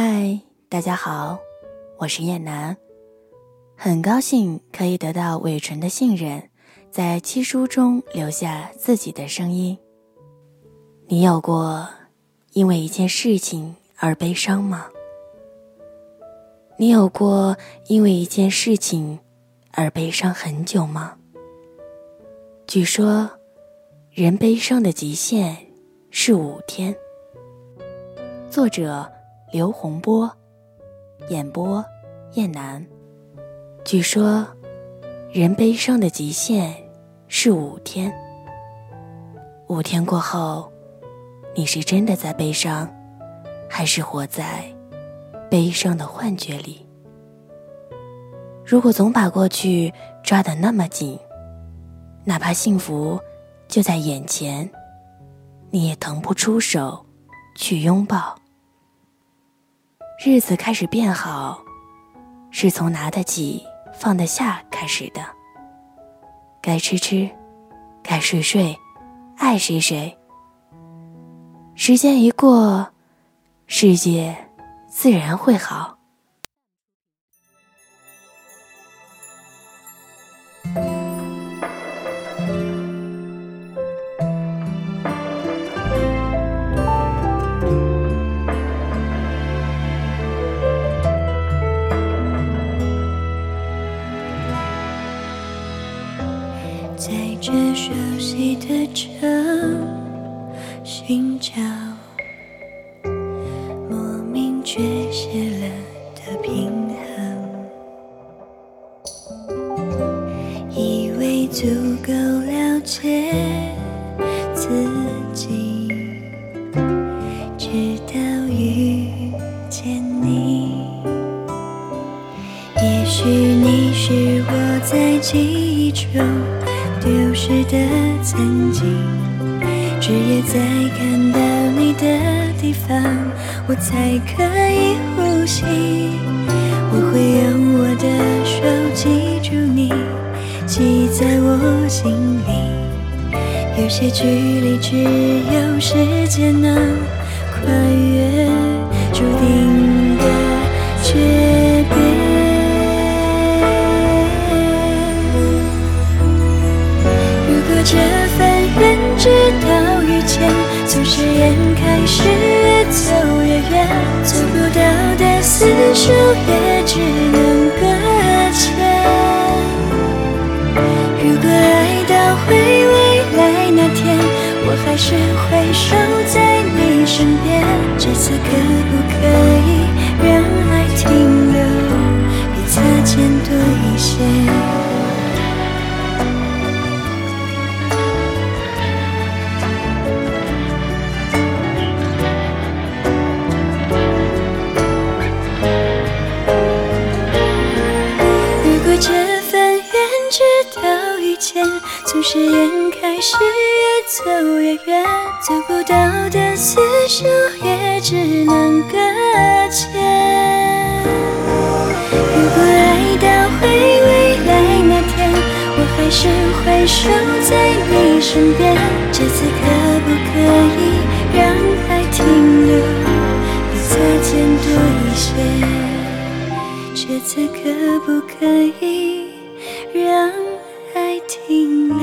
嗨，大家好，我是燕南，很高兴可以得到伟纯的信任，在七书中留下自己的声音。你有过因为一件事情而悲伤吗？你有过因为一件事情而悲伤很久吗？据说，人悲伤的极限是五天。作者。刘洪波，演播，燕南。据说，人悲伤的极限是五天。五天过后，你是真的在悲伤，还是活在悲伤的幻觉里？如果总把过去抓得那么紧，哪怕幸福就在眼前，你也腾不出手去拥抱。日子开始变好，是从拿得起、放得下开始的。该吃吃，该睡睡，爱谁谁。时间一过，世界自然会好。在这熟悉的城，寻找莫名缺失了的平衡，以为足够了解自己，直到遇见你。也许你是我在记忆中。丢失的曾经，只有在看到你的地方，我才可以呼吸。我会用我的手记住你，记在我心里。有些距离只有时间能开始，越走越远，走不到的厮守也只能搁浅。如果爱到回未来那天，我还是会守在你身边。这次可不可以让爱停留，比擦肩多一些？从誓言开始，越走越远，走不到的厮守，也只能搁浅。如果爱到回未来那天，我还是会守在你身边。这次可不可以让爱停留，比擦肩多一些？这次可不可以让爱？停留。